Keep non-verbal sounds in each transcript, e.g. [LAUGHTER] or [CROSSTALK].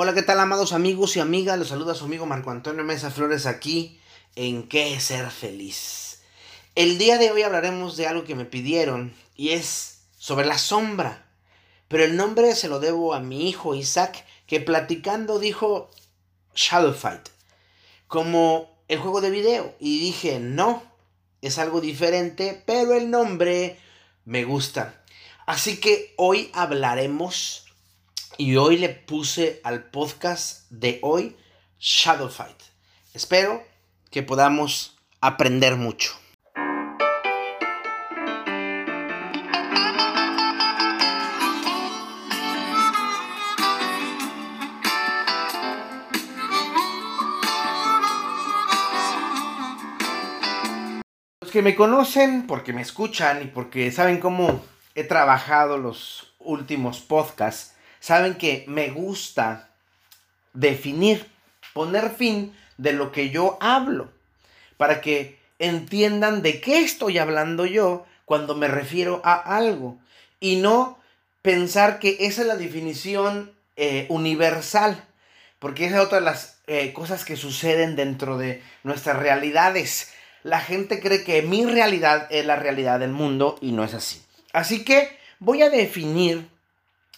Hola, ¿qué tal, amados amigos y amigas? Los saluda su amigo Marco Antonio Mesa Flores aquí en ¿Qué ser feliz? El día de hoy hablaremos de algo que me pidieron y es sobre la sombra. Pero el nombre se lo debo a mi hijo Isaac, que platicando dijo Shadow Fight, como el juego de video. Y dije, no, es algo diferente, pero el nombre me gusta. Así que hoy hablaremos y hoy le puse al podcast de hoy Shadow Fight. Espero que podamos aprender mucho. Los que me conocen, porque me escuchan y porque saben cómo he trabajado los últimos podcasts, saben que me gusta definir, poner fin de lo que yo hablo, para que entiendan de qué estoy hablando yo cuando me refiero a algo y no pensar que esa es la definición eh, universal, porque esa es otra de las eh, cosas que suceden dentro de nuestras realidades. La gente cree que mi realidad es la realidad del mundo y no es así. Así que voy a definir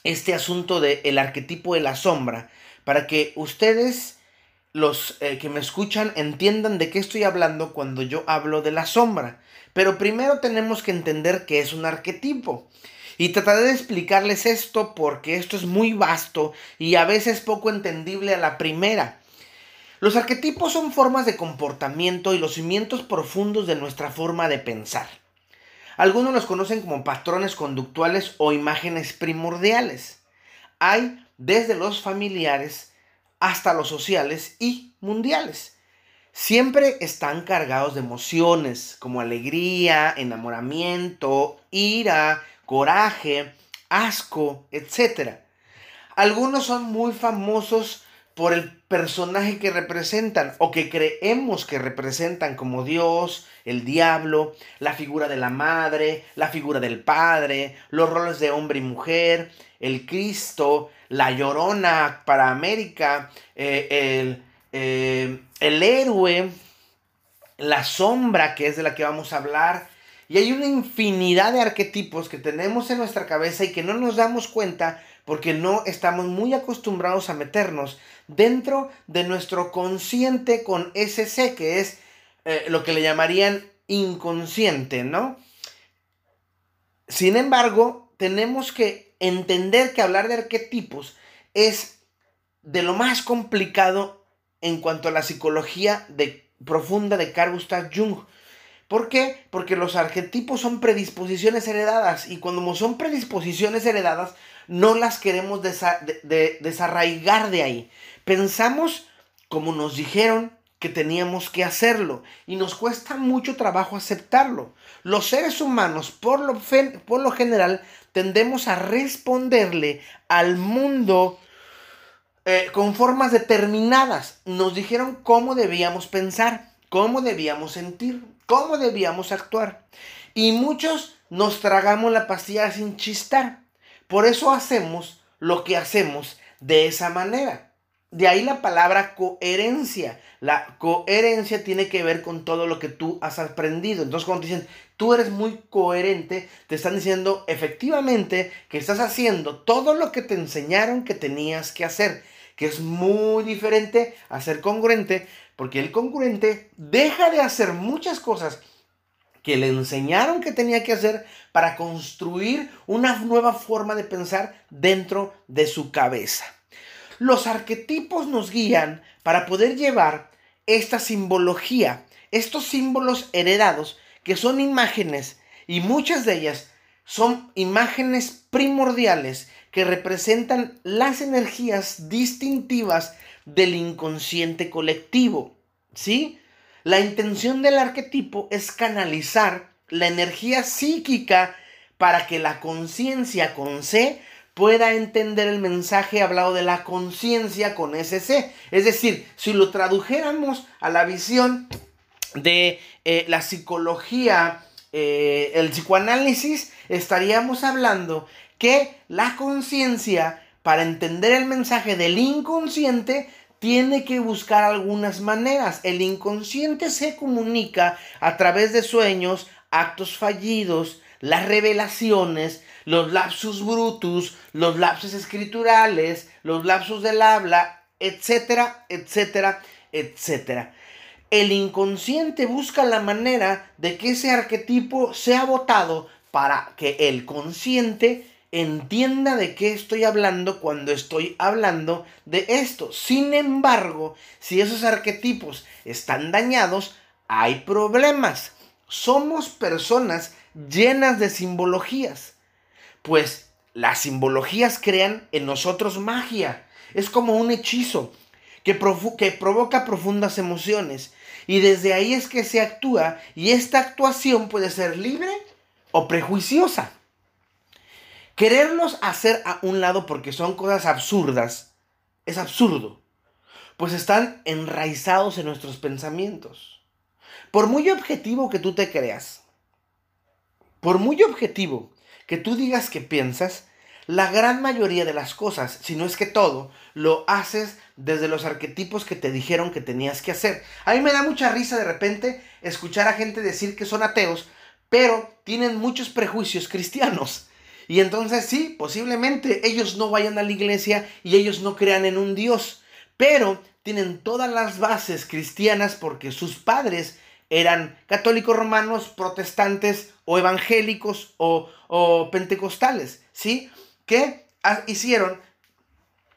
este asunto del el arquetipo de la sombra para que ustedes, los eh, que me escuchan, entiendan de qué estoy hablando cuando yo hablo de la sombra. Pero primero tenemos que entender qué es un arquetipo. Y trataré de explicarles esto porque esto es muy vasto y a veces poco entendible a la primera. Los arquetipos son formas de comportamiento y los cimientos profundos de nuestra forma de pensar. Algunos los conocen como patrones conductuales o imágenes primordiales. Hay desde los familiares hasta los sociales y mundiales. Siempre están cargados de emociones como alegría, enamoramiento, ira, coraje, asco, etc. Algunos son muy famosos por el personaje que representan o que creemos que representan como Dios, el diablo, la figura de la madre, la figura del padre, los roles de hombre y mujer, el Cristo, la llorona para América, eh, el, eh, el héroe, la sombra que es de la que vamos a hablar. Y hay una infinidad de arquetipos que tenemos en nuestra cabeza y que no nos damos cuenta porque no estamos muy acostumbrados a meternos dentro de nuestro consciente con ese C, que es eh, lo que le llamarían inconsciente, ¿no? Sin embargo, tenemos que entender que hablar de arquetipos es de lo más complicado en cuanto a la psicología de, profunda de Carl Gustav Jung. ¿Por qué? Porque los arquetipos son predisposiciones heredadas y cuando son predisposiciones heredadas no las queremos desarraigar de ahí. Pensamos como nos dijeron que teníamos que hacerlo y nos cuesta mucho trabajo aceptarlo. Los seres humanos, por lo, general, tendemos a responderle al mundo eh, con formas determinadas. Nos dijeron cómo debíamos pensar, cómo debíamos sentir, cómo debíamos actuar. Y muchos nos tragamos la pastilla sin chistar. Por eso hacemos lo que hacemos de esa manera. De ahí la palabra coherencia. La coherencia tiene que ver con todo lo que tú has aprendido. Entonces cuando te dicen, tú eres muy coherente, te están diciendo efectivamente que estás haciendo todo lo que te enseñaron que tenías que hacer. Que es muy diferente a ser congruente, porque el congruente deja de hacer muchas cosas que le enseñaron que tenía que hacer para construir una nueva forma de pensar dentro de su cabeza. Los arquetipos nos guían para poder llevar esta simbología, estos símbolos heredados, que son imágenes, y muchas de ellas son imágenes primordiales que representan las energías distintivas del inconsciente colectivo. ¿Sí? La intención del arquetipo es canalizar la energía psíquica para que la conciencia con C pueda entender el mensaje hablado de la conciencia con ese C. Es decir, si lo tradujéramos a la visión de eh, la psicología, eh, el psicoanálisis, estaríamos hablando que la conciencia para entender el mensaje del inconsciente, tiene que buscar algunas maneras. El inconsciente se comunica a través de sueños, actos fallidos, las revelaciones, los lapsus brutus, los lapsus escriturales, los lapsus del habla, etcétera, etcétera, etcétera. El inconsciente busca la manera de que ese arquetipo sea votado para que el consciente entienda de qué estoy hablando cuando estoy hablando de esto. Sin embargo, si esos arquetipos están dañados, hay problemas. Somos personas llenas de simbologías, pues las simbologías crean en nosotros magia. Es como un hechizo que, provoca profundas emociones. Y desde ahí es que se actúa y esta actuación puede ser libre o prejuiciosa. Quererlos hacer a un lado porque son cosas absurdas es absurdo, pues están enraizados en nuestros pensamientos. Por muy objetivo que tú te creas, por muy objetivo que tú digas que piensas, la gran mayoría de las cosas, si no es que todo, lo haces desde los arquetipos que te dijeron que tenías que hacer. A mí me da mucha risa de repente escuchar a gente decir que son ateos, pero tienen muchos prejuicios cristianos. Y entonces sí, posiblemente ellos no vayan a la iglesia y ellos no crean en un Dios, pero tienen todas las bases cristianas porque sus padres eran católicos romanos, protestantes o evangélicos o, pentecostales, ¿sí? Que hicieron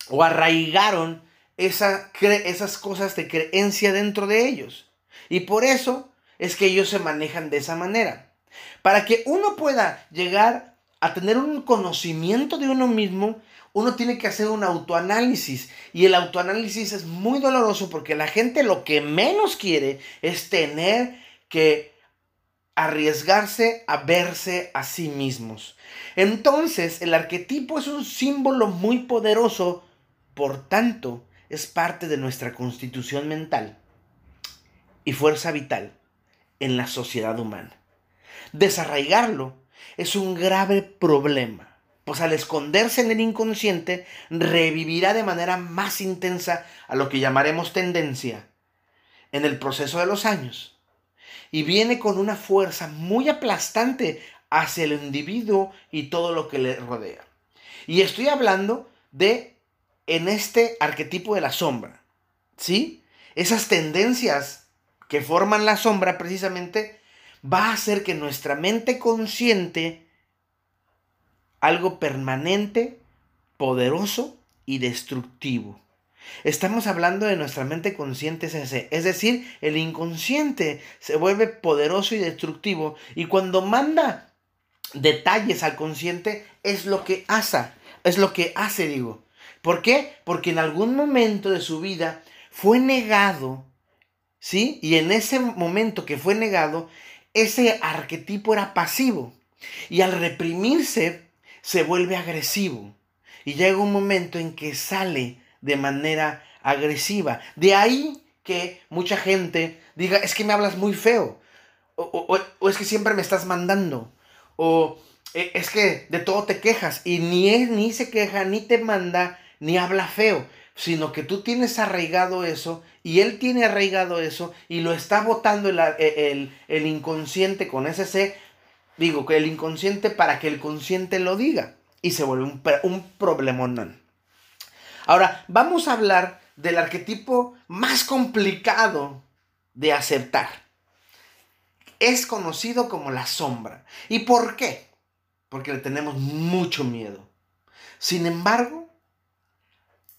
o arraigaron esa, esas cosas de creencia dentro de ellos. Y por eso es que ellos se manejan de esa manera. Para que uno pueda llegar a tener un conocimiento de uno mismo, uno tiene que hacer un autoanálisis. Y el autoanálisis es muy doloroso porque la gente lo que menos quiere es tener que arriesgarse a verse a sí mismos. Entonces, el arquetipo es un símbolo muy poderoso, por tanto, es parte de nuestra constitución mental y fuerza vital en la sociedad humana. Desarraigarlo es un grave problema, pues al esconderse en el inconsciente revivirá de manera más intensa a lo que llamaremos tendencia en el proceso de los años. Y viene con una fuerza muy aplastante hacia el individuo y todo lo que le rodea. Y estoy hablando de en este arquetipo de la sombra, ¿sí? Esas tendencias que forman la sombra precisamente va a hacer que nuestra mente consciente, algo permanente, poderoso y destructivo. Estamos hablando de nuestra mente consciente, es decir, el inconsciente se vuelve poderoso y destructivo y cuando manda detalles al consciente es lo que hace, es lo que hace, digo. ¿Por qué? Porque en algún momento de su vida fue negado, ¿sí? Y en ese momento que fue negado, ese arquetipo era pasivo. Y al reprimirse se vuelve agresivo. Y llega un momento en que sale de manera agresiva. De ahí que mucha gente diga, es que me hablas muy feo, o, es que siempre me estás mandando, o e, es que de todo te quejas y ni, ni se queja, ni te manda, ni habla feo. Sino que tú tienes arraigado eso y él tiene arraigado eso y lo está botando el, el, inconsciente con ese C, digo que el inconsciente para que el consciente lo diga y se vuelve un, un problemón. Ahora, vamos a hablar del arquetipo más complicado de aceptar. Es conocido como la sombra. ¿Y por qué? Porque le tenemos mucho miedo. Sin embargo,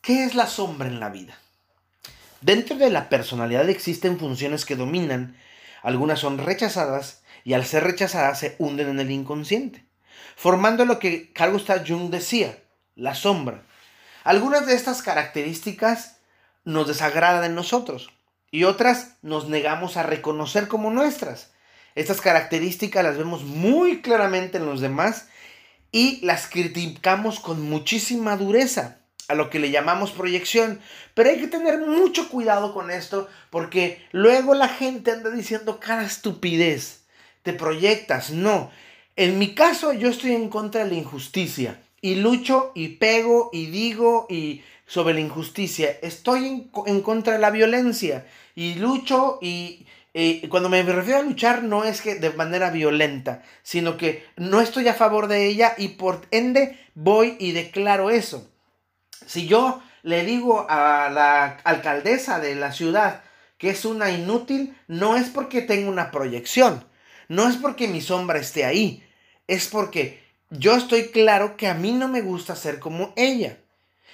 ¿Qué es la sombra en la vida? Dentro de la personalidad existen funciones que dominan, algunas son rechazadas y al ser rechazadas se hunden en el inconsciente, formando lo que Carl Gustav Jung decía, la sombra. Algunas de estas características nos desagradan en nosotros y otras nos negamos a reconocer como nuestras. Estas características las vemos muy claramente en los demás y las criticamos con muchísima dureza a lo que le llamamos proyección. Pero hay que tener mucho cuidado con esto porque luego la gente anda diciendo cada estupidez. Te proyectas. No. En mi caso yo estoy en contra de la injusticia y lucho y pego y digo y sobre la injusticia. Estoy en, contra de la violencia y lucho y cuando me refiero a luchar no es que de manera violenta, sino que no estoy a favor de ella y por ende voy y declaro eso. Si yo le digo a la alcaldesa de la ciudad que es una inútil, no es porque tenga una proyección, no es porque mi sombra esté ahí, es porque yo estoy claro que a mí no me gusta ser como ella.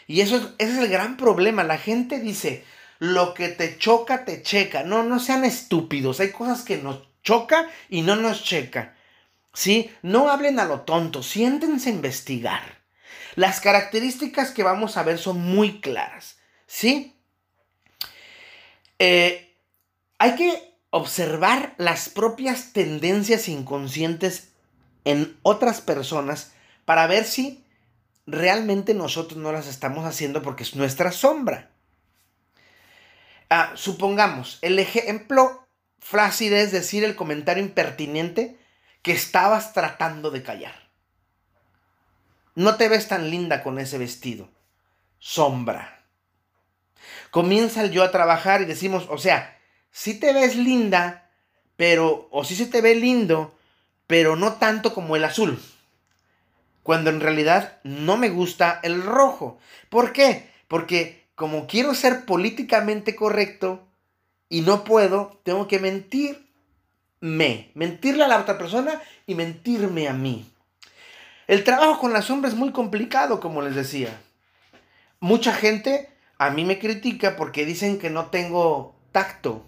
Y eso es, ese es el gran problema. La gente dice, lo que te choca, te checa. No, no sean estúpidos. Hay cosas que nos choca y no nos checa. ¿Sí? No hablen a lo tonto, siéntense a investigar. Las características que vamos a ver son muy claras. ¿Sí? Eh, hay que observar las propias tendencias inconscientes en otras personas para ver si realmente nosotros no las estamos haciendo porque es nuestra sombra. Ah, supongamos, el ejemplo flácido es decir el comentario impertinente que estabas tratando de callar. No te ves tan linda con ese vestido. Sombra. Comienza el yo a trabajar y decimos, o sea, si te ves linda, pero, o si se te ve lindo, pero no tanto como el azul cuando en realidad no me gusta el rojo. ¿Por qué? Porque como quiero ser políticamente correcto y no puedo, tengo que mentirme, mentirle a la otra persona y mentirme a mí. El trabajo con la sombra es muy complicado, como les decía. Mucha gente a mí me critica porque dicen que no tengo tacto,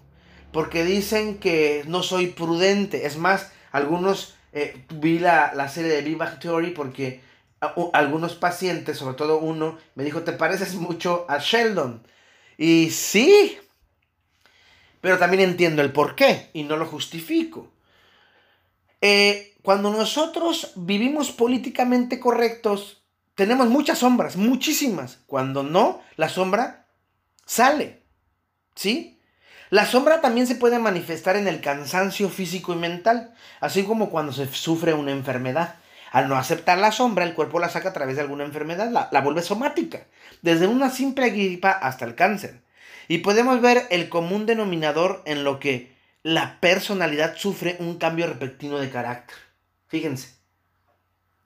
porque dicen que no soy prudente. Es más, algunos eh, vi la, serie de Bang Theory porque algunos pacientes, sobre todo uno, me dijo, te pareces mucho a Sheldon. Y sí, pero también entiendo el por qué y no lo justifico. Eh, cuando nosotros vivimos políticamente correctos, tenemos muchas sombras, muchísimas. Cuando no, la sombra sale. ¿Sí? La sombra también se puede manifestar en el cansancio físico y mental, así como cuando se sufre una enfermedad. Al no aceptar la sombra, el cuerpo la saca a través de alguna enfermedad, la, vuelve somática, desde una simple gripa hasta el cáncer. Y podemos ver el común denominador en lo que la personalidad sufre un cambio repentino de carácter. Fíjense,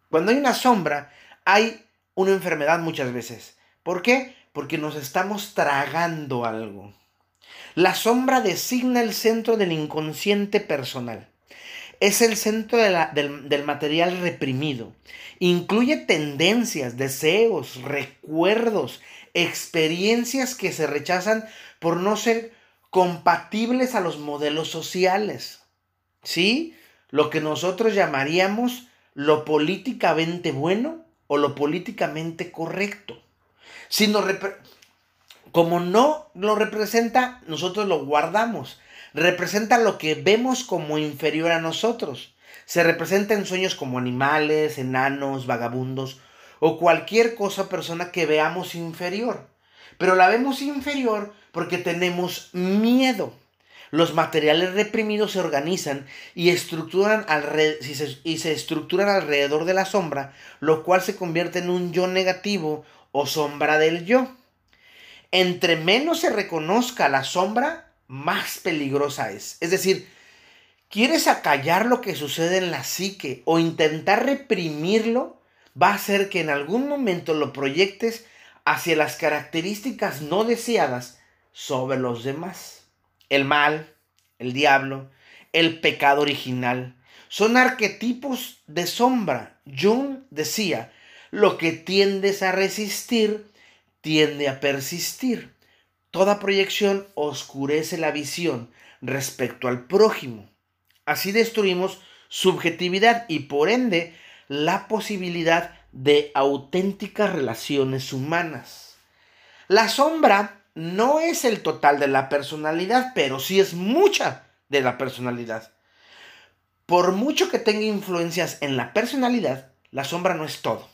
cuando hay una sombra, hay una enfermedad muchas veces. ¿Por qué? Porque nos estamos tragando algo. La sombra designa el centro del inconsciente personal. Es el centro del, del material reprimido. Incluye tendencias, deseos, recuerdos, experiencias que se rechazan por no ser compatibles a los modelos sociales. ¿Sí? Lo que nosotros llamaríamos lo políticamente bueno o lo políticamente correcto. Si nos, como no lo representa, nosotros lo guardamos. Representa lo que vemos como inferior a nosotros. Se representa en sueños como animales, enanos, vagabundos o cualquier cosa persona que veamos inferior. Pero la vemos inferior porque tenemos miedo. Los materiales reprimidos se organizan y, estructuran y se estructuran alrededor de la sombra, lo cual se convierte en un yo negativo o sombra del yo. Entre menos se reconozca la sombra, más peligrosa es. Es decir, quieres acallar lo que sucede en la psique o intentar reprimirlo, va a hacer que en algún momento lo proyectes hacia las características no deseadas sobre los demás. El mal, el diablo, el pecado original, son arquetipos de sombra. Jung decía, lo que tiendes a resistir tiende a persistir. Toda proyección oscurece la visión respecto al prójimo. Así destruimos subjetividad y por ende la posibilidad de auténticas relaciones humanas. La sombra no es el total de la personalidad, pero sí es mucha de la personalidad. Por mucho que tenga influencias en la personalidad, la sombra no es todo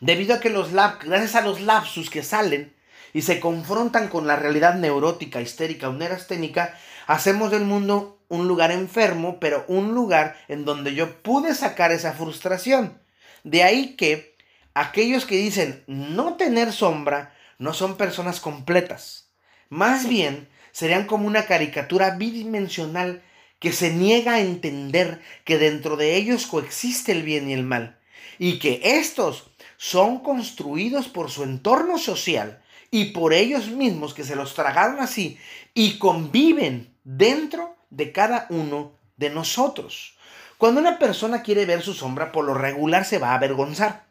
debido a que los gracias a los lapsus que salen y se confrontan con la realidad neurótica, histérica o neurasténica, hacemos del mundo un lugar enfermo, pero un lugar en donde yo pude sacar esa frustración. De ahí que aquellos que dicen no tener sombra no son personas completas. Más bien, serían como una caricatura bidimensional que se niega a entender que dentro de ellos coexiste el bien y el mal, y que estos son construidos por su entorno social y por ellos mismos que se los tragaron así y conviven dentro de cada uno de nosotros. Cuando una persona quiere ver su sombra, por lo regular se va a avergonzar.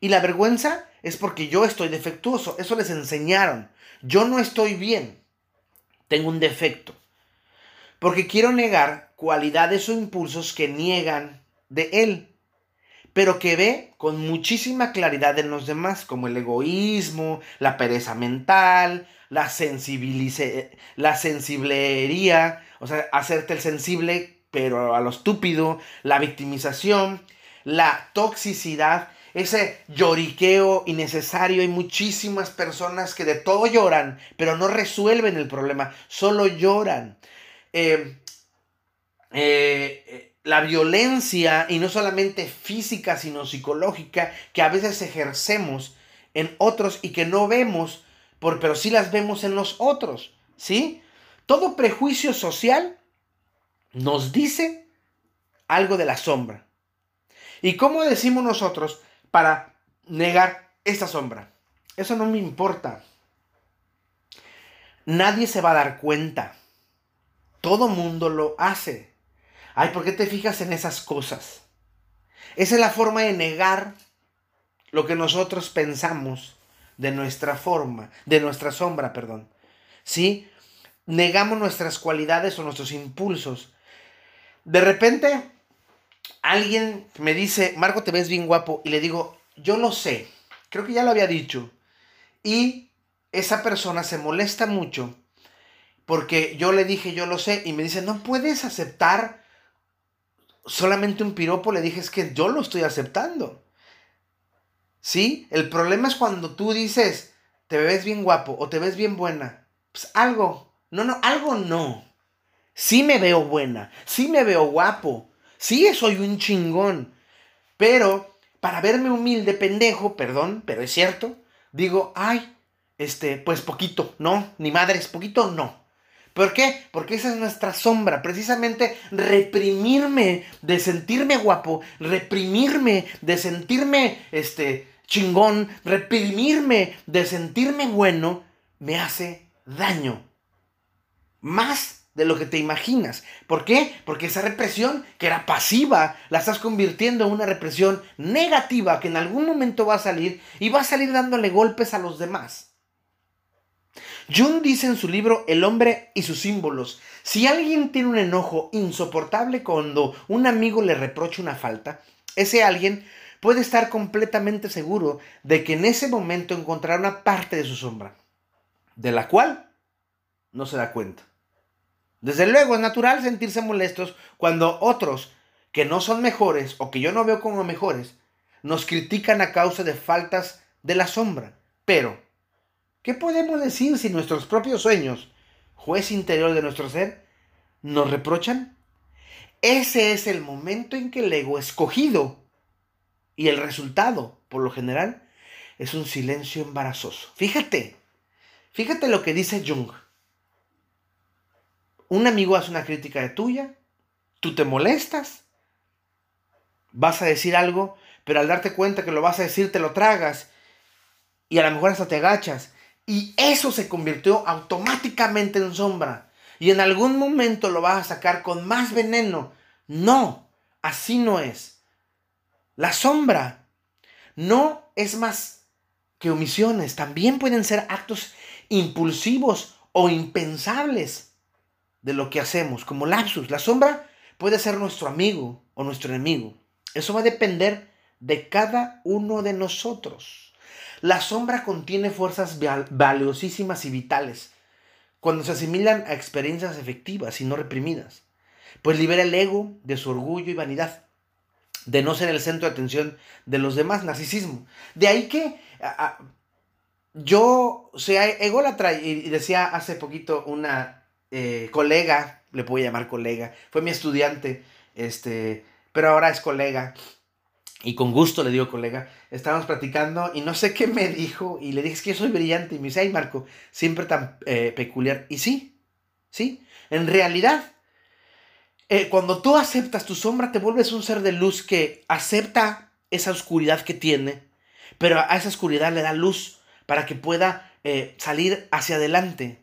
Y la vergüenza es porque yo estoy defectuoso. Eso les enseñaron. Yo no estoy bien. Tengo un defecto. Porque quiero negar cualidades o impulsos que niegan de él, pero que ve con muchísima claridad en los demás, como el egoísmo, la pereza mental, la, la sensiblería, o sea, hacerte el sensible, pero a lo estúpido, la victimización, la toxicidad, ese lloriqueo innecesario. Hay muchísimas personas que de todo lloran, pero no resuelven el problema, solo lloran. Eh, eh, la violencia, y no solamente física, sino psicológica, que a veces ejercemos en otros y que no vemos, por, pero sí las vemos en los otros, ¿sí? Todo prejuicio social nos dice algo de la sombra. ¿Y cómo decimos nosotros para negar esta sombra? Eso no me importa. Nadie se va a dar cuenta. Todo mundo lo hace. Ay, ¿por qué te fijas en esas cosas? Esa es la forma de negar lo que nosotros pensamos de nuestra forma, de nuestra sombra, perdón. ¿Sí? Negamos nuestras cualidades o nuestros impulsos. De repente, alguien me dice, Marco, te ves bien guapo, y le digo, yo lo sé, creo que ya lo había dicho. Y esa persona se molesta mucho porque yo le dije, yo lo sé, y me dice, no puedes aceptar solamente un piropo. Le dije, es que yo lo estoy aceptando. ¿Sí? El problema es cuando tú dices, te ves bien guapo o te ves bien buena. Pues algo, no, no, algo no. Sí me veo buena, sí me veo guapo, sí soy un chingón. Pero para verme humilde, pendejo, perdón, pero es cierto, digo, ay, este, pues poquito, no, ni madres, poquito no. ¿Por qué? Porque esa es nuestra sombra, precisamente reprimirme de sentirme guapo, reprimirme de sentirme este chingón, reprimirme de sentirme bueno me hace daño. Más de lo que te imaginas. ¿Por qué? Porque esa represión que era pasiva la estás convirtiendo en una represión negativa que en algún momento va a salir y va a salir dándole golpes a los demás. Jung dice en su libro El hombre y sus símbolos, si alguien tiene un enojo insoportable cuando un amigo le reprocha una falta, ese alguien puede estar completamente seguro de que en ese momento encontrará una parte de su sombra, de la cual no se da cuenta. Desde luego es natural sentirse molestos cuando otros que no son mejores o que yo no veo como mejores nos critican a causa de faltas de la sombra. Pero ¿Qué podemos decir si nuestros propios sueños, juez interior de nuestro ser, nos reprochan? Ese es el momento en que el ego escogido y el resultado, por lo general, es un silencio embarazoso. Fíjate, fíjate lo que dice Jung. Un amigo hace una crítica de tuya, tú te molestas, vas a decir algo, pero al darte cuenta que lo vas a decir te lo tragas y a lo mejor hasta te agachas y eso se convirtió automáticamente en sombra. Y en algún momento lo vas a sacar con más veneno. No, así no es. La sombra no es más que omisiones. También pueden ser actos impulsivos o impensables de lo que hacemos, como lapsus. La sombra puede ser nuestro amigo o nuestro enemigo. Eso va a depender de cada uno de nosotros. La sombra contiene fuerzas valiosísimas y vitales cuando se asimilan a experiencias efectivas y no reprimidas, pues libera el ego de su orgullo y vanidad, de no ser el centro de atención de los demás, narcisismo. De ahí que yo sea ególatra, y decía hace poquito una eh, colega, le puedo llamar colega, fue mi estudiante, este, pero ahora es colega, y con gusto le digo colega, estábamos platicando y no sé qué me dijo y le dije, es que yo soy brillante y me dice, ay Marco, siempre tan eh, peculiar. Y sí, sí, en realidad, eh, cuando tú aceptas tu sombra, te vuelves un ser de luz que acepta esa oscuridad que tiene, pero a esa oscuridad le da luz para que pueda eh, salir hacia adelante.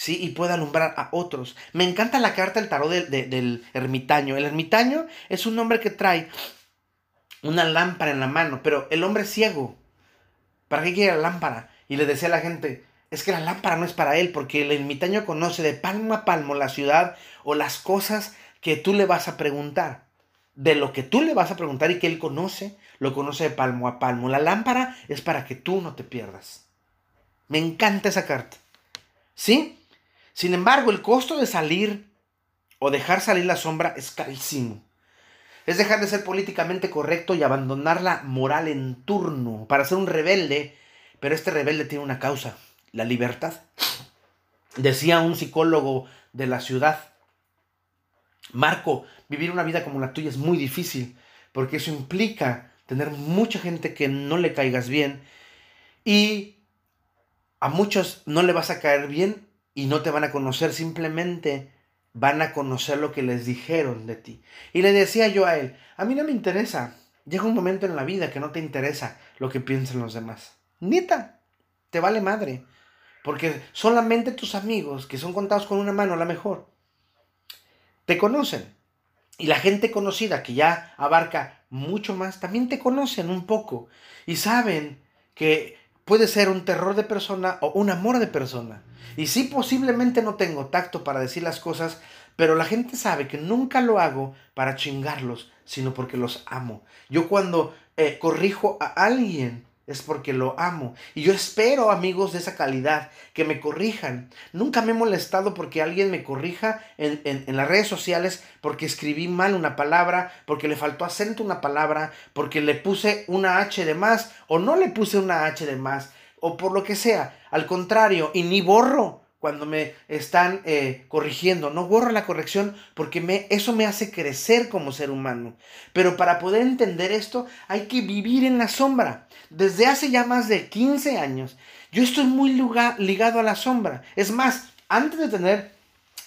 ¿Sí? Y pueda alumbrar a otros. Me encanta la carta del tarot del ermitaño. El ermitaño es un hombre que trae una lámpara en la mano, pero el hombre es ciego. ¿Para qué quiere la lámpara? Y le decía a la gente, es que la lámpara no es para él, porque el ermitaño conoce de palmo a palmo la ciudad o las cosas que tú le vas a preguntar. De lo que tú le vas a preguntar y que él conoce, lo conoce de palmo a palmo. La lámpara es para que tú no te pierdas. Me encanta esa carta. ¿Sí? Sin embargo, el costo de salir o dejar salir la sombra es carísimo. Es dejar de ser políticamente correcto y abandonar la moral en turno para ser un rebelde, pero este rebelde tiene una causa, la libertad. Decía un psicólogo de la ciudad, Marco, vivir una vida como la tuya es muy difícil, porque eso implica tener mucha gente que no le caigas bien y a muchos no le vas a caer bien y no te van a conocer simplemente van a conocer lo que les dijeron de ti. Y le decía yo a él, a mí no me interesa. Llega un momento en la vida que no te interesa lo que piensen los demás. Nita, te vale madre. Porque solamente tus amigos, que son contados con una mano a la mejor, te conocen. Y la gente conocida, que ya abarca mucho más, también te conocen un poco. Y saben que puede ser un terror de persona o un amor de persona. Y sí, posiblemente no tengo tacto para decir las cosas, pero la gente sabe que nunca lo hago para chingarlos, sino porque los amo. Yo cuando eh, corrijo a alguien, es porque lo amo. Y yo espero, amigos de esa calidad, que me corrijan. Nunca me he molestado porque alguien me corrija en, en, las redes sociales porque escribí mal una palabra, porque le faltó acento una palabra, porque le puse una H de más o no le puse una H de más, o por lo que sea. Al contrario, y ni borro cuando me están eh, corrigiendo. No borro la corrección porque eso me hace crecer como ser humano. Pero para poder entender esto hay que vivir en la sombra. Desde hace ya más de 15 años yo estoy muy ligado a la sombra. Es más, antes de tener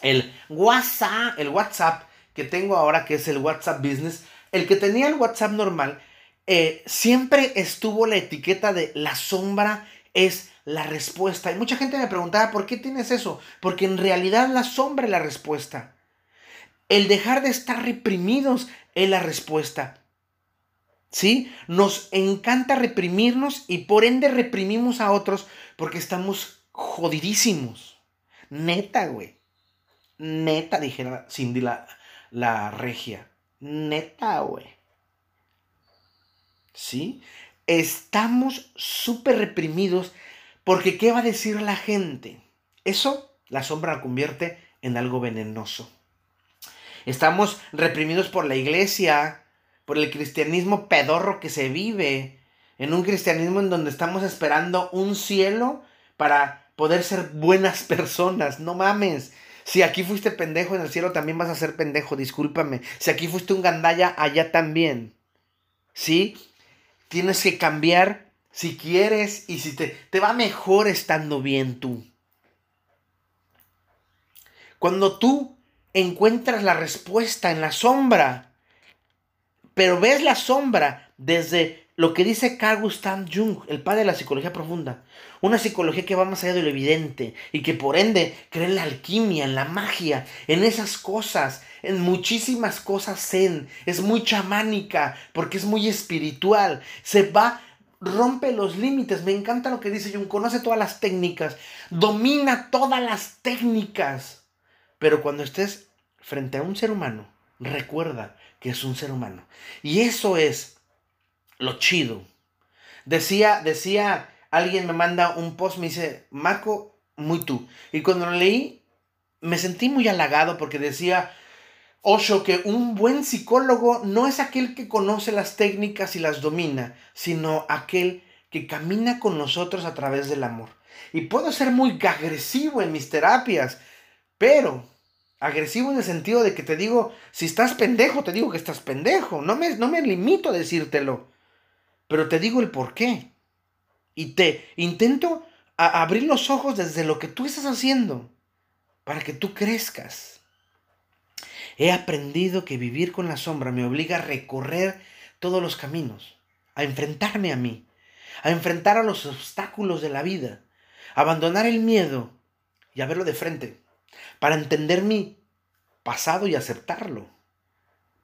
el WhatsApp, el WhatsApp que tengo ahora, que es el WhatsApp Business, el que tenía el WhatsApp normal, eh, siempre estuvo la etiqueta de la sombra es la respuesta. Y mucha gente me preguntaba, ¿por qué tienes eso? Porque en realidad la sombra es la respuesta. El dejar de estar reprimidos es la respuesta. ¿Sí? Nos encanta reprimirnos y por ende reprimimos a otros porque estamos jodidísimos. Neta, güey. Neta, dijera Cindy la, la regia. Neta, güey. ¿Sí? Estamos súper reprimidos porque ¿qué va a decir la gente? Eso la sombra la convierte en algo venenoso. Estamos reprimidos por la iglesia, por el cristianismo pedorro que se vive, en un cristianismo en donde estamos esperando un cielo para poder ser buenas [LAUGHS] personas. No mames. Si aquí fuiste pendejo en el cielo, también vas a ser pendejo, discúlpame. Si aquí fuiste un gandalla, allá también. ¿Sí? Tienes que cambiar si quieres y si te, te va mejor estando bien tú. Cuando tú encuentras la respuesta en la sombra, pero ves la sombra desde lo que dice Carl Gustav Jung, el padre de la psicología profunda, una psicología que va más allá de lo evidente y que por ende cree en la alquimia, en la magia, en esas cosas, en muchísimas cosas zen, es muy chamánica porque es muy espiritual, se va rompe los límites. Me encanta lo que dice Jung, conoce todas las técnicas, domina todas las técnicas. Pero cuando estés frente a un ser humano, recuerda que es un ser humano. Y eso es lo chido. Decía, decía, alguien me manda un post, me dice, Marco, muy tú. Y cuando lo leí, me sentí muy halagado porque decía, Ocho, que un buen psicólogo no es aquel que conoce las técnicas y las domina, sino aquel que camina con nosotros a través del amor. Y puedo ser muy agresivo en mis terapias, pero Agresivo en el sentido de que te digo, si estás pendejo, te digo que estás pendejo. No me, no me limito a decírtelo. Pero te digo el por qué. Y te intento abrir los ojos desde lo que tú estás haciendo. Para que tú crezcas. He aprendido que vivir con la sombra me obliga a recorrer todos los caminos. A enfrentarme a mí. A enfrentar a los obstáculos de la vida. A abandonar el miedo y a verlo de frente para entender mi pasado y aceptarlo.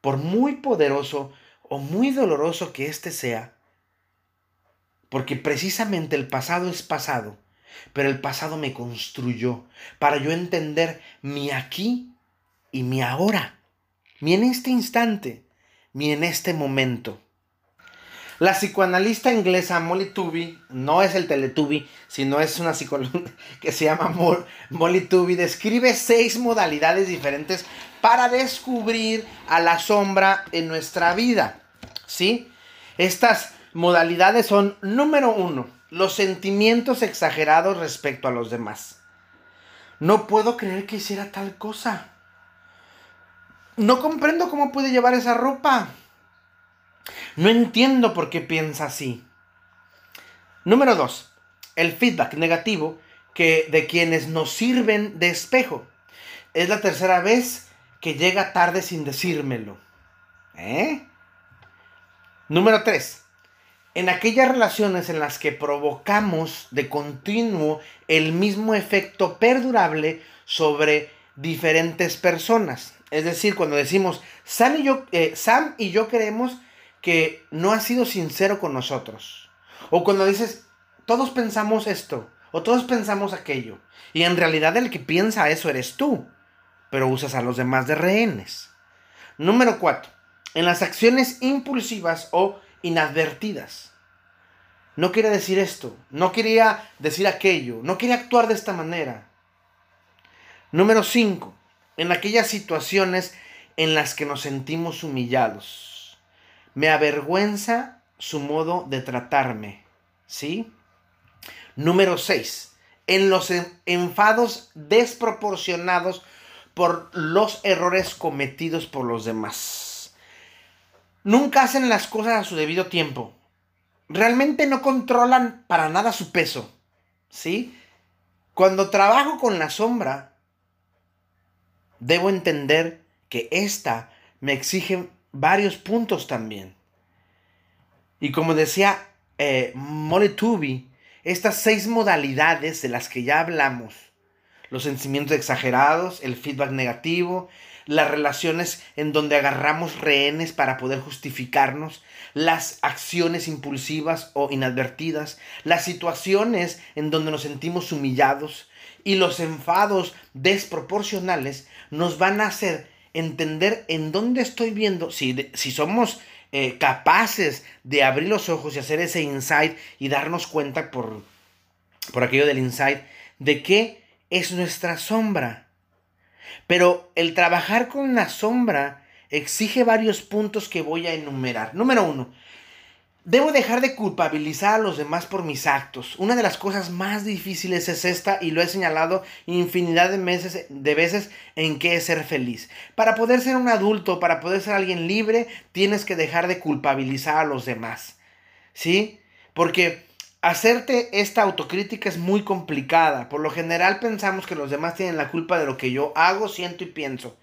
Por muy poderoso o muy doloroso que éste sea, porque precisamente el pasado es pasado, pero el pasado me construyó para yo entender mi aquí y mi ahora, mi en este instante, mi en este momento. La psicoanalista inglesa Molly Tooby, no es el Teletubby, sino es una psicóloga [LAUGHS] que se llama Molly Tooby, describe seis modalidades diferentes para descubrir a la sombra en nuestra vida. ¿Sí? Estas modalidades son, número uno, los sentimientos exagerados respecto a los demás. No puedo creer que hiciera tal cosa. No comprendo cómo puede llevar esa ropa. No entiendo por qué piensa así. Número dos, el feedback negativo que de quienes nos sirven de espejo. Es la tercera vez que llega tarde sin decírmelo. ¿Eh? Número tres, en aquellas relaciones en las que provocamos de continuo el mismo efecto perdurable sobre diferentes personas. Es decir, cuando decimos Sam y yo, eh, Sam y yo queremos que no ha sido sincero con nosotros. O cuando dices, todos pensamos esto, o todos pensamos aquello. Y en realidad el que piensa eso eres tú, pero usas a los demás de rehenes. Número 4. En las acciones impulsivas o inadvertidas. No quería decir esto, no quería decir aquello, no quería actuar de esta manera. Número 5. En aquellas situaciones en las que nos sentimos humillados me avergüenza su modo de tratarme. ¿Sí? Número 6. En los enfados desproporcionados por los errores cometidos por los demás. Nunca hacen las cosas a su debido tiempo. Realmente no controlan para nada su peso. ¿Sí? Cuando trabajo con la sombra, debo entender que esta me exige varios puntos también. Y como decía eh, Molly estas seis modalidades de las que ya hablamos, los sentimientos exagerados, el feedback negativo, las relaciones en donde agarramos rehenes para poder justificarnos, las acciones impulsivas o inadvertidas, las situaciones en donde nos sentimos humillados y los enfados desproporcionales nos van a hacer entender en dónde estoy viendo, si, si somos eh, capaces de abrir los ojos y hacer ese insight y darnos cuenta por, por aquello del insight de qué es nuestra sombra. Pero el trabajar con la sombra exige varios puntos que voy a enumerar. Número uno, Debo dejar de culpabilizar a los demás por mis actos. Una de las cosas más difíciles es esta y lo he señalado infinidad de, de veces en qué es ser feliz. Para poder ser un adulto, para poder ser alguien libre, tienes que dejar de culpabilizar a los demás. ¿Sí? Porque hacerte esta autocrítica es muy complicada. Por lo general pensamos que los demás tienen la culpa de lo que yo hago, siento y pienso.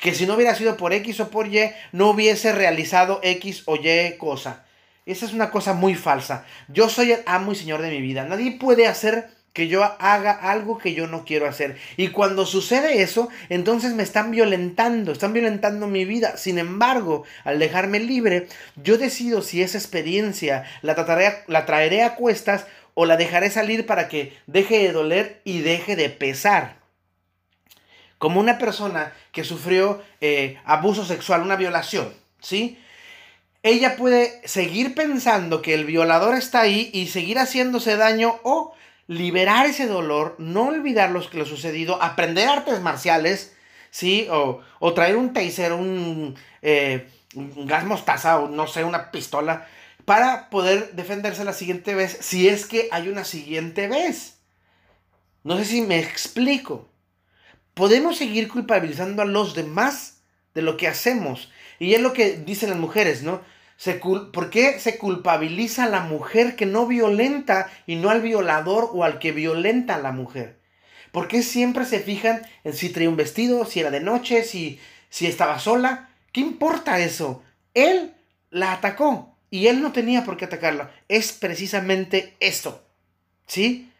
Que si no hubiera sido por X o por Y, no hubiese realizado X o Y cosa. Esa es una cosa muy falsa. Yo soy el amo y señor de mi vida. Nadie puede hacer que yo haga algo que yo no quiero hacer. Y cuando sucede eso, entonces me están violentando, están violentando mi vida. Sin embargo, al dejarme libre, yo decido si esa experiencia la, trataré, la traeré a cuestas o la dejaré salir para que deje de doler y deje de pesar. Como una persona que sufrió eh, abuso sexual, una violación, ¿sí? Ella puede seguir pensando que el violador está ahí y seguir haciéndose daño o liberar ese dolor, no olvidar lo que le sucedido, aprender artes marciales, ¿sí? O, traer un taser, un, eh, un gas mostaza o no sé, una pistola, para poder defenderse la siguiente vez, si es que hay una siguiente vez. No sé si me explico. podemos seguir culpabilizando a los demás de lo que hacemos. Y es lo que dicen las mujeres, ¿no? ¿Por qué se culpabiliza a la mujer que no violenta y no al violador o al que violenta a la mujer? ¿Por qué siempre se fijan en si traía un vestido, si era de noche, si, si estaba sola? ¿Qué importa eso? Él la atacó y él no tenía por qué atacarla. Es precisamente esto. ¿Sí?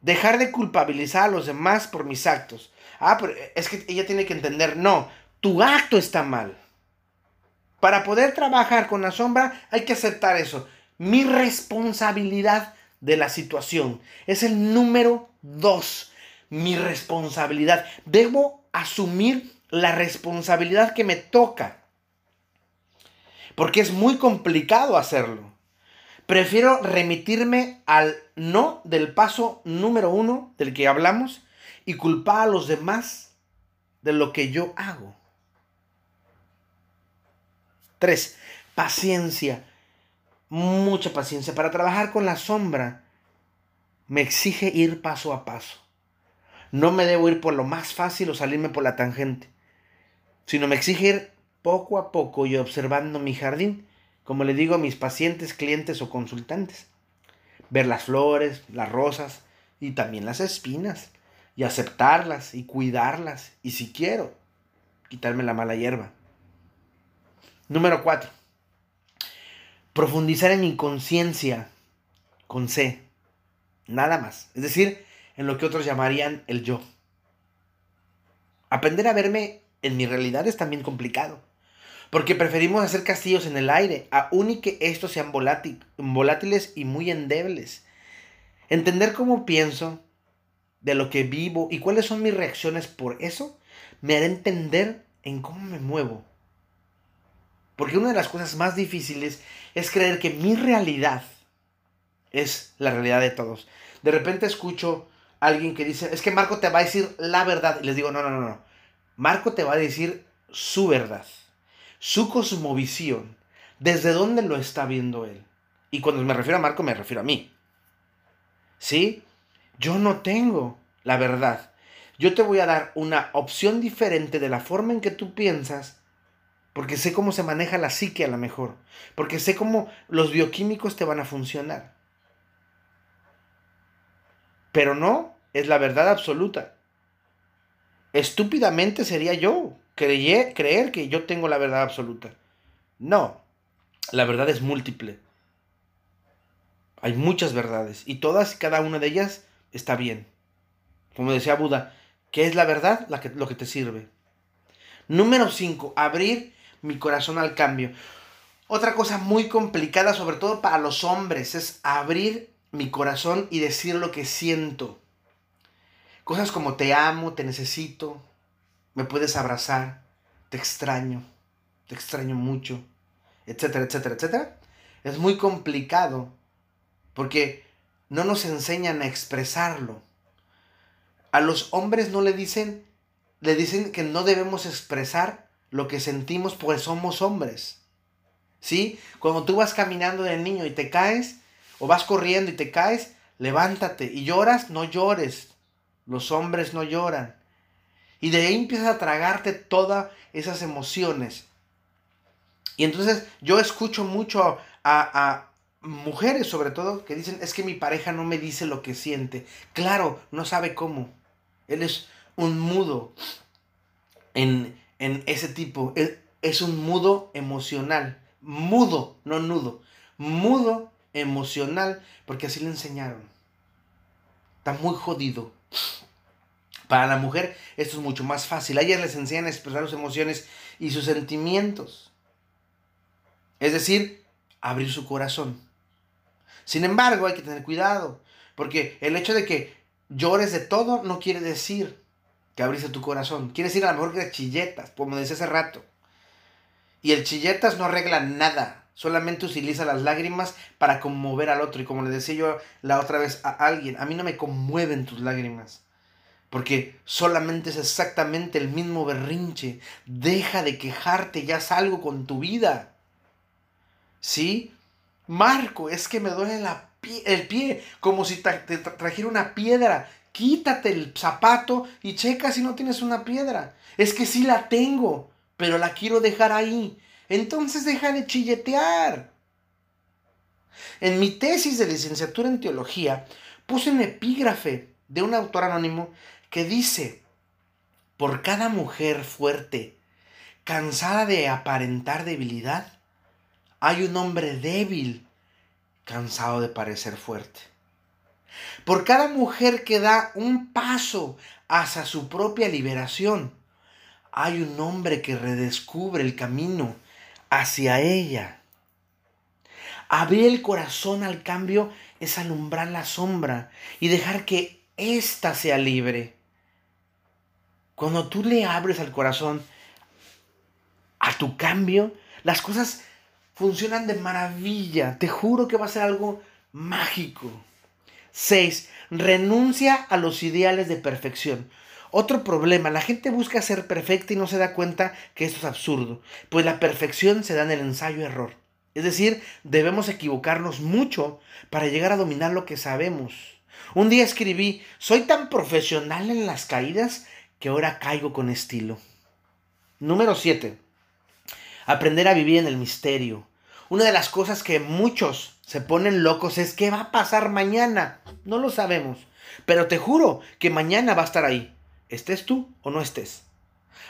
Dejar de culpabilizar a los demás por mis actos. Ah, pero es que ella tiene que entender, no, tu acto está mal. Para poder trabajar con la sombra hay que aceptar eso. Mi responsabilidad de la situación es el número dos. Mi responsabilidad. Debo asumir la responsabilidad que me toca. Porque es muy complicado hacerlo. Prefiero remitirme al no del paso número uno del que hablamos y culpar a los demás de lo que yo hago. 3. Paciencia. Mucha paciencia. Para trabajar con la sombra me exige ir paso a paso. No me debo ir por lo más fácil o salirme por la tangente, sino me exige ir poco a poco y observando mi jardín, como le digo a mis pacientes, clientes o consultantes. Ver las flores, las rosas y también las espinas, y aceptarlas y cuidarlas, y si quiero, quitarme la mala hierba. Número 4. Profundizar en mi conciencia con C. Nada más. Es decir, en lo que otros llamarían el yo. Aprender a verme en mi realidad es también complicado. Porque preferimos hacer castillos en el aire, aun y que estos sean volátiles y muy endebles. Entender cómo pienso, de lo que vivo y cuáles son mis reacciones por eso, me hará entender en cómo me muevo. Porque una de las cosas más difíciles es creer que mi realidad es la realidad de todos. De repente escucho a alguien que dice, es que Marco te va a decir la verdad. Y les digo, no, no, no, no. Marco te va a decir su verdad, su cosmovisión, desde dónde lo está viendo él. Y cuando me refiero a Marco, me refiero a mí. ¿Sí? Yo no tengo la verdad. Yo te voy a dar una opción diferente de la forma en que tú piensas porque sé cómo se maneja la psique a lo mejor. Porque sé cómo los bioquímicos te van a funcionar. Pero no, es la verdad absoluta. Estúpidamente sería yo creer que yo tengo la verdad absoluta. No, la verdad es múltiple. Hay muchas verdades y todas y cada una de ellas está bien. Como decía Buda, ¿qué es la verdad? Lo que te sirve. Número 5, abrir mi corazón al cambio. Otra cosa muy complicada, sobre todo para los hombres, es abrir mi corazón y decir lo que siento. Cosas como te amo, te necesito, me puedes abrazar, te extraño, te extraño mucho, etcétera, etcétera, etcétera. Es muy complicado porque no nos enseñan a expresarlo. A los hombres no le dicen, le dicen que no debemos expresar lo que sentimos pues somos hombres. ¿Sí? Cuando tú vas caminando de niño y te caes, o vas corriendo y te caes, levántate y lloras, no llores. Los hombres no lloran. Y de ahí empiezas a tragarte todas esas emociones. Y entonces yo escucho mucho a, a, mujeres sobre todo que dicen, es que mi pareja no me dice lo que siente. Claro, no sabe cómo. Él es un mudo en, en ese tipo. es un mudo emocional. Mudo, no nudo. Mudo emocional, porque así le enseñaron. Está muy jodido. Para la mujer esto es mucho más fácil. A ellas les enseñan a expresar sus emociones y sus sentimientos. Es decir, abrir su corazón. Sin embargo, hay que tener cuidado, porque el hecho de que llores de todo no quiere decir que abriste tu corazón. Quiere decir a lo mejor que chilletas, como decía hace rato. Y el chilletas no arregla nada, solamente utiliza las lágrimas para conmover al otro. Y como le decía yo la otra vez a alguien, a mí no me conmueven tus lágrimas. Porque solamente es exactamente el mismo berrinche. Deja de quejarte, ya salgo con tu vida. ¿Sí? Marco, es que me duele la el pie, como si te trajera una piedra. Quítate el zapato y checa si no tienes una piedra. Es que sí la tengo, pero la quiero dejar ahí. Entonces deja de chilletear. En mi tesis de licenciatura en teología puse un epígrafe de un autor anónimo que dice, por cada mujer fuerte, cansada de aparentar debilidad, hay un hombre débil, cansado de parecer fuerte. Por cada mujer que da un paso hacia su propia liberación, hay un hombre que redescubre el camino hacia ella. Abrir el corazón al cambio es alumbrar la sombra y dejar que ésta sea libre. Cuando tú le abres al corazón a tu cambio, las cosas funcionan de maravilla. Te juro que va a ser algo mágico. 6. Renuncia a los ideales de perfección. Otro problema, la gente busca ser perfecta y no se da cuenta que esto es absurdo, pues la perfección se da en el ensayo-error. Es decir, debemos equivocarnos mucho para llegar a dominar lo que sabemos. Un día escribí, soy tan profesional en las caídas que ahora caigo con estilo. Número 7. Aprender a vivir en el misterio. Una de las cosas que muchos se ponen locos es qué va a pasar mañana. No lo sabemos. Pero te juro que mañana va a estar ahí. Estés tú o no estés.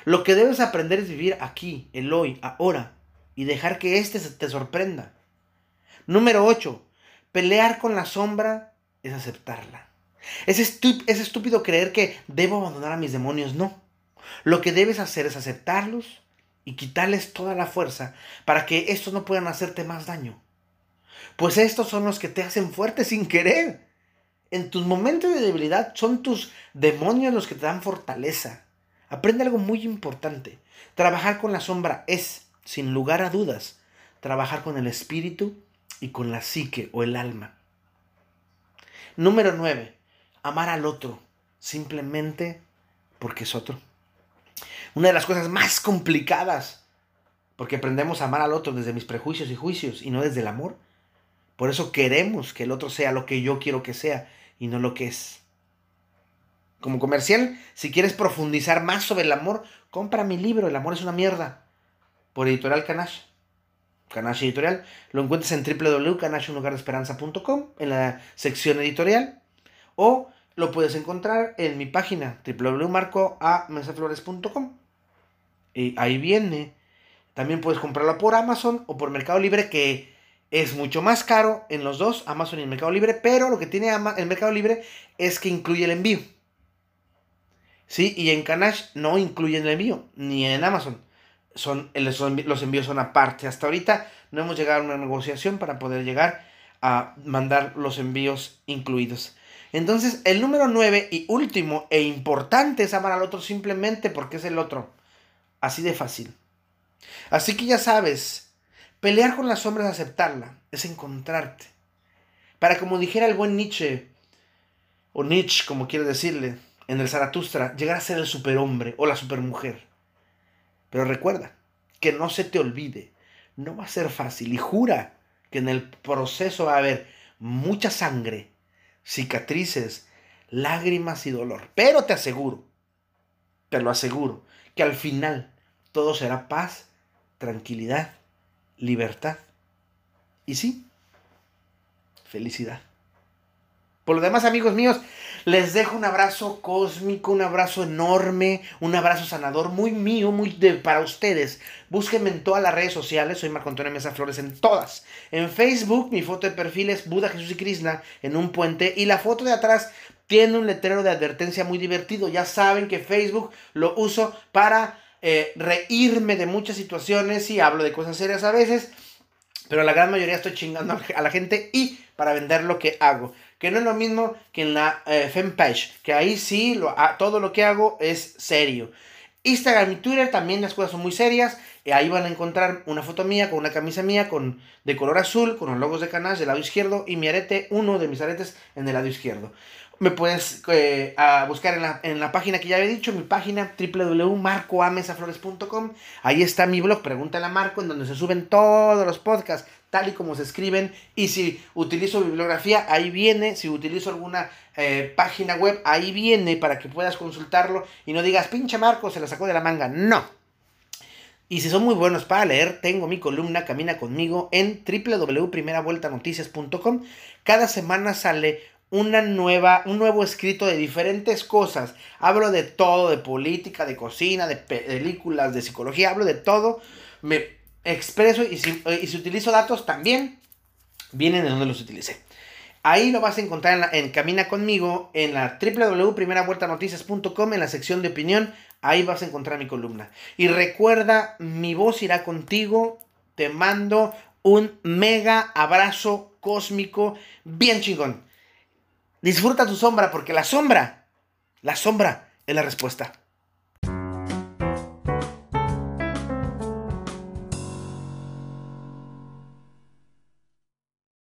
Lo que debes aprender es vivir aquí, el hoy, ahora y dejar que éste te sorprenda. Número 8. Pelear con la sombra es aceptarla. Es, es estúpido creer que debo abandonar a mis demonios. No. Lo que debes hacer es aceptarlos y quitarles toda la fuerza para que estos no puedan hacerte más daño. Pues estos son los que te hacen fuerte sin querer. En tus momentos de debilidad son tus demonios los que te dan fortaleza. Aprende algo muy importante. Trabajar con la sombra es sin lugar a dudas, trabajar con el espíritu y con la psique o el alma. Número 9. Amar al otro simplemente porque es otro. Una de las cosas más complicadas, porque aprendemos a amar al otro desde mis prejuicios y juicios y no desde el amor. Por eso queremos que el otro sea lo que yo quiero que sea y no lo que es. Como comercial, si quieres profundizar más sobre el amor, compra mi libro, El amor es una mierda por Editorial Canache. Canache Editorial. Lo encuentras en www.canacheunlugardeesperanza.com en la sección editorial. O lo puedes encontrar en mi página www.marcoamesaflores.com. Y ahí viene. También puedes comprarlo por Amazon o por Mercado Libre, que es mucho más caro en los dos, Amazon y Mercado Libre, pero lo que tiene el Mercado Libre es que incluye el envío. ¿Sí? Y en Canache no incluye el envío, ni en Amazon son, los envíos son aparte. Hasta ahorita no hemos llegado a una negociación para poder llegar a mandar los envíos incluidos. Entonces, el número 9 y último e importante es amar al otro simplemente porque es el otro. Así de fácil. Así que ya sabes, pelear con las sombras, aceptarla, es encontrarte. Para como dijera el buen Nietzsche, o Nietzsche, como quiere decirle, en el Zaratustra, llegar a ser el superhombre o la supermujer. Pero recuerda, que no se te olvide, no va a ser fácil y jura que en el proceso va a haber mucha sangre, cicatrices, lágrimas y dolor. Pero te aseguro, te lo aseguro, que al final todo será paz, tranquilidad, libertad. Y sí, felicidad. Por lo demás, amigos míos, les dejo un abrazo cósmico, un abrazo enorme, un abrazo sanador, muy mío, muy de, para ustedes. Búsquenme en todas las redes sociales, soy Marco Antonio Mesa Flores en todas. En Facebook, mi foto de perfil es Buda, Jesús y Krishna en un puente. Y la foto de atrás tiene un letrero de advertencia muy divertido. Ya saben que Facebook lo uso para eh, reírme de muchas situaciones y hablo de cosas serias a veces. Pero la gran mayoría estoy chingando a la gente y para vender lo que hago que no es lo mismo que en la eh, fanpage, que ahí sí lo, todo lo que hago es serio. Instagram y Twitter también las cosas son muy serias. Ahí van a encontrar una foto mía con una camisa mía con, de color azul, con los logos de Canas del lado izquierdo y mi arete, uno de mis aretes en el lado izquierdo. Me puedes eh, buscar en la, en la, página que ya había dicho, mi página www.marcoamesaflores.com. Ahí está mi blog, pregúntale a Marco, en donde se suben todos los podcasts, tal y como se escriben. Y si utilizo bibliografía, ahí viene. Si utilizo alguna eh, página web, ahí viene para que puedas consultarlo y no digas, pinche Marco, se la sacó de la manga. No. Y si son muy buenos para leer, tengo mi columna Camina conmigo en www.primeravueltanoticias.com. Cada semana sale una nueva, un nuevo escrito de diferentes cosas. Hablo de todo, de política, de cocina, de películas, de psicología, hablo de todo. Me expreso y si, y si utilizo datos también vienen de donde los utilicé. Ahí lo vas a encontrar en, Camina conmigo, en la www.primeravueltanoticias.com, en la sección de opinión. Ahí vas a encontrar mi columna. Y recuerda, mi voz irá contigo. Te mando un mega abrazo cósmico bien chingón. Disfruta tu sombra porque la sombra, la sombra es la respuesta.